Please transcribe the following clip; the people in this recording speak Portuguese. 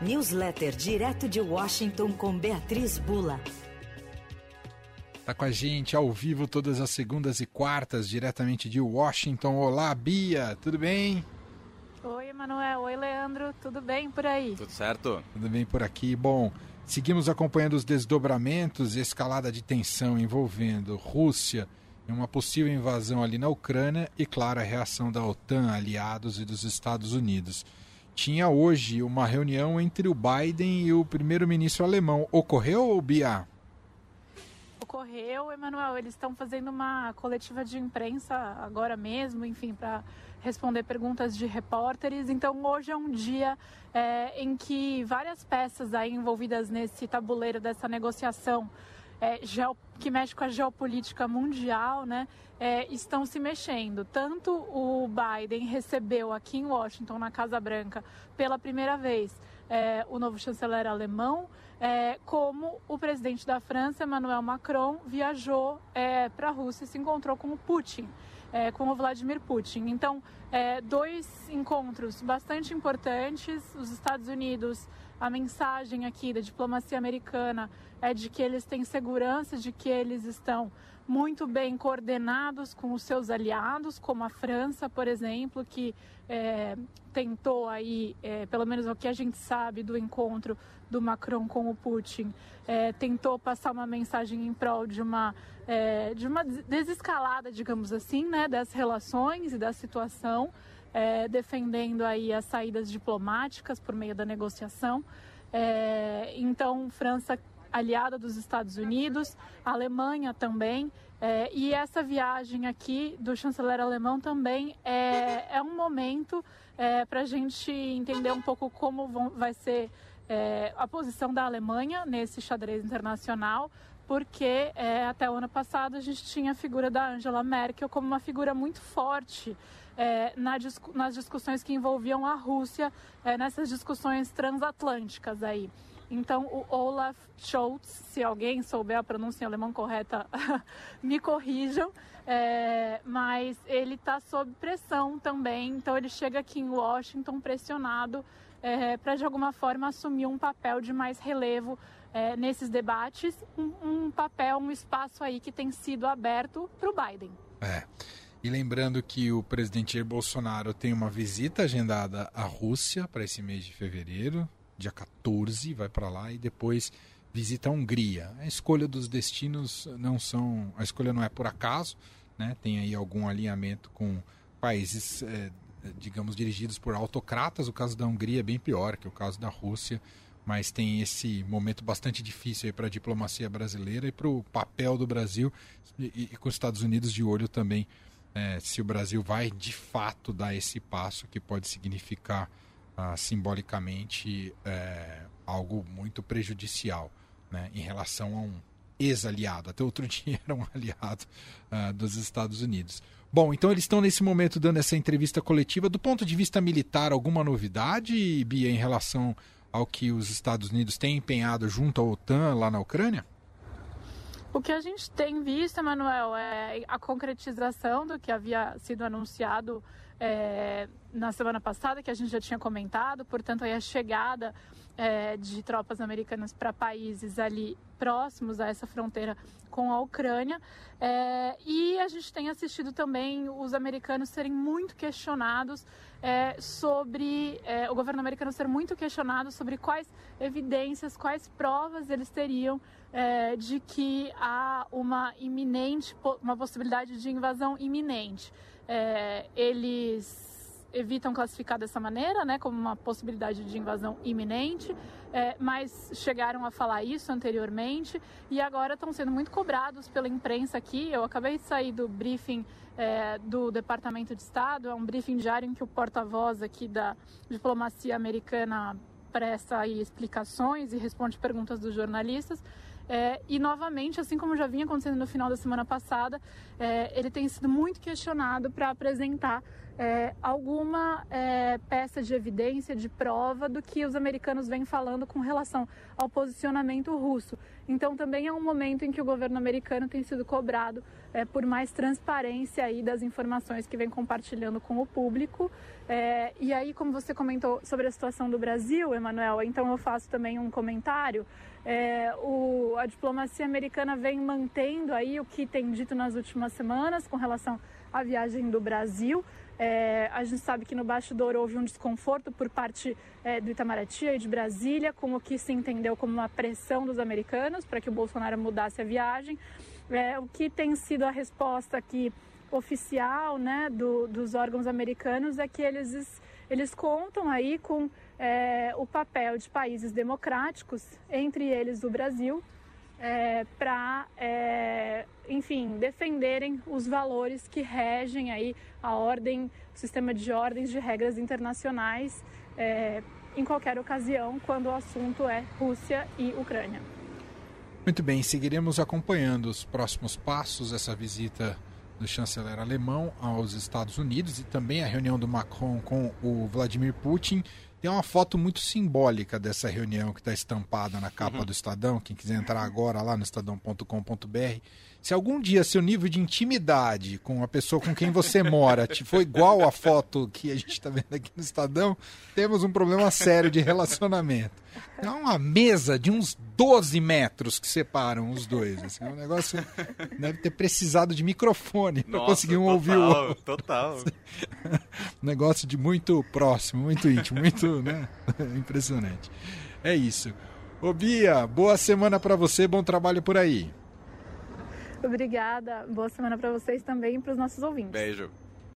Newsletter direto de Washington com Beatriz Bula. Está com a gente ao vivo todas as segundas e quartas, diretamente de Washington. Olá, Bia, tudo bem? Oi, Emanuel. Oi, Leandro. Tudo bem por aí? Tudo certo? Tudo bem por aqui. Bom, seguimos acompanhando os desdobramentos e escalada de tensão envolvendo Rússia e uma possível invasão ali na Ucrânia e, claro, a reação da OTAN, aliados e dos Estados Unidos tinha hoje uma reunião entre o Biden e o primeiro-ministro alemão. Ocorreu, Bia? Ocorreu, Emanuel. Eles estão fazendo uma coletiva de imprensa agora mesmo, enfim, para responder perguntas de repórteres. Então, hoje é um dia é, em que várias peças aí envolvidas nesse tabuleiro dessa negociação é, que mexe com a geopolítica mundial, né, é, estão se mexendo. Tanto o Biden recebeu aqui em Washington, na Casa Branca, pela primeira vez, é, o novo chanceler alemão, é, como o presidente da França, Emmanuel Macron, viajou é, para a Rússia e se encontrou com o Putin. É, com o Vladimir Putin. Então, é, dois encontros bastante importantes. Os Estados Unidos a mensagem aqui da diplomacia americana é de que eles têm segurança de que eles estão muito bem coordenados com os seus aliados, como a França, por exemplo, que é, tentou aí, é, pelo menos o que a gente sabe do encontro do Macron com o Putin, é, tentou passar uma mensagem em prol de uma, é, de uma desescalada, digamos assim, né, das relações e da situação é, defendendo aí as saídas diplomáticas por meio da negociação. É, então, França aliada dos Estados Unidos, Alemanha também, é, e essa viagem aqui do chanceler alemão também é, é um momento é, para a gente entender um pouco como vão, vai ser é, a posição da Alemanha nesse xadrez internacional, porque é, até o ano passado a gente tinha a figura da Angela Merkel como uma figura muito forte é, na, nas discussões que envolviam a Rússia, é, nessas discussões transatlânticas aí. Então, o Olaf Scholz, se alguém souber a pronúncia em alemão correta, me corrijam, é, mas ele está sob pressão também. Então, ele chega aqui em Washington pressionado é, para, de alguma forma, assumir um papel de mais relevo é, nesses debates, um, um, papel, um espaço aí que tem sido aberto para o Biden. É. E lembrando que o presidente Bolsonaro tem uma visita agendada à Rússia para esse mês de fevereiro, dia 14, vai para lá e depois visita a Hungria. A escolha dos destinos não são, a escolha não é por acaso, né? Tem aí algum alinhamento com países, é, digamos, dirigidos por autocratas. O caso da Hungria é bem pior que o caso da Rússia, mas tem esse momento bastante difícil para a diplomacia brasileira e para o papel do Brasil e, e com os Estados Unidos de olho também é, se o Brasil vai de fato dar esse passo que pode significar ah, simbolicamente é, algo muito prejudicial né, em relação a um ex-aliado. Até outro dia era um aliado ah, dos Estados Unidos. Bom, então eles estão nesse momento dando essa entrevista coletiva. Do ponto de vista militar, alguma novidade, Bia, em relação ao que os Estados Unidos têm empenhado junto à OTAN lá na Ucrânia? O que a gente tem visto, Manuel, é a concretização do que havia sido anunciado é, na semana passada, que a gente já tinha comentado, portanto, aí a chegada é, de tropas americanas para países ali próximos a essa fronteira com a Ucrânia. É, e a gente tem assistido também os americanos serem muito questionados é, sobre. É, o governo americano ser muito questionado sobre quais evidências, quais provas eles teriam é, de que há uma iminente, uma possibilidade de invasão iminente. É, eles evitam classificar dessa maneira, né, como uma possibilidade de invasão iminente, é, mas chegaram a falar isso anteriormente e agora estão sendo muito cobrados pela imprensa aqui. Eu acabei de sair do briefing é, do Departamento de Estado, é um briefing diário em que o porta-voz aqui da diplomacia americana presta aí explicações e responde perguntas dos jornalistas. É, e novamente, assim como já vinha acontecendo no final da semana passada, é, ele tem sido muito questionado para apresentar é, alguma é, peça de evidência, de prova do que os americanos vêm falando com relação ao posicionamento russo. Então, também é um momento em que o governo americano tem sido cobrado é, por mais transparência aí das informações que vem compartilhando com o público. É, e aí, como você comentou sobre a situação do Brasil, Emanuel, então eu faço também um comentário. É, o, a diplomacia americana vem mantendo aí o que tem dito nas últimas semanas com relação à viagem do Brasil. É, a gente sabe que no bastidor houve um desconforto por parte é, do Itamaraty e de Brasília, com o que se entendeu como uma pressão dos americanos para que o Bolsonaro mudasse a viagem. É, o que tem sido a resposta aqui oficial né, do, dos órgãos americanos é que eles, eles contam aí com é, o papel de países democráticos, entre eles o Brasil, é, para, é, enfim, defenderem os valores que regem aí a ordem, o sistema de ordens de regras internacionais é, em qualquer ocasião, quando o assunto é Rússia e Ucrânia. Muito bem, seguiremos acompanhando os próximos passos dessa visita do chanceler alemão aos Estados Unidos e também a reunião do Macron com o Vladimir Putin. Tem uma foto muito simbólica dessa reunião que está estampada na capa uhum. do Estadão. Quem quiser entrar agora lá no estadão.com.br. Se algum dia seu nível de intimidade com a pessoa com quem você mora te for igual a foto que a gente está vendo aqui no Estadão, temos um problema sério de relacionamento. É uma mesa de uns 12 metros que separam os dois. Assim, é um negócio. Deve ter precisado de microfone para conseguir um total, ouvir o outro. Total. um negócio de muito próximo, muito íntimo, muito né? impressionante. É isso. Ô Bia, boa semana para você, bom trabalho por aí. Obrigada. Boa semana para vocês também e para os nossos ouvintes. Beijo.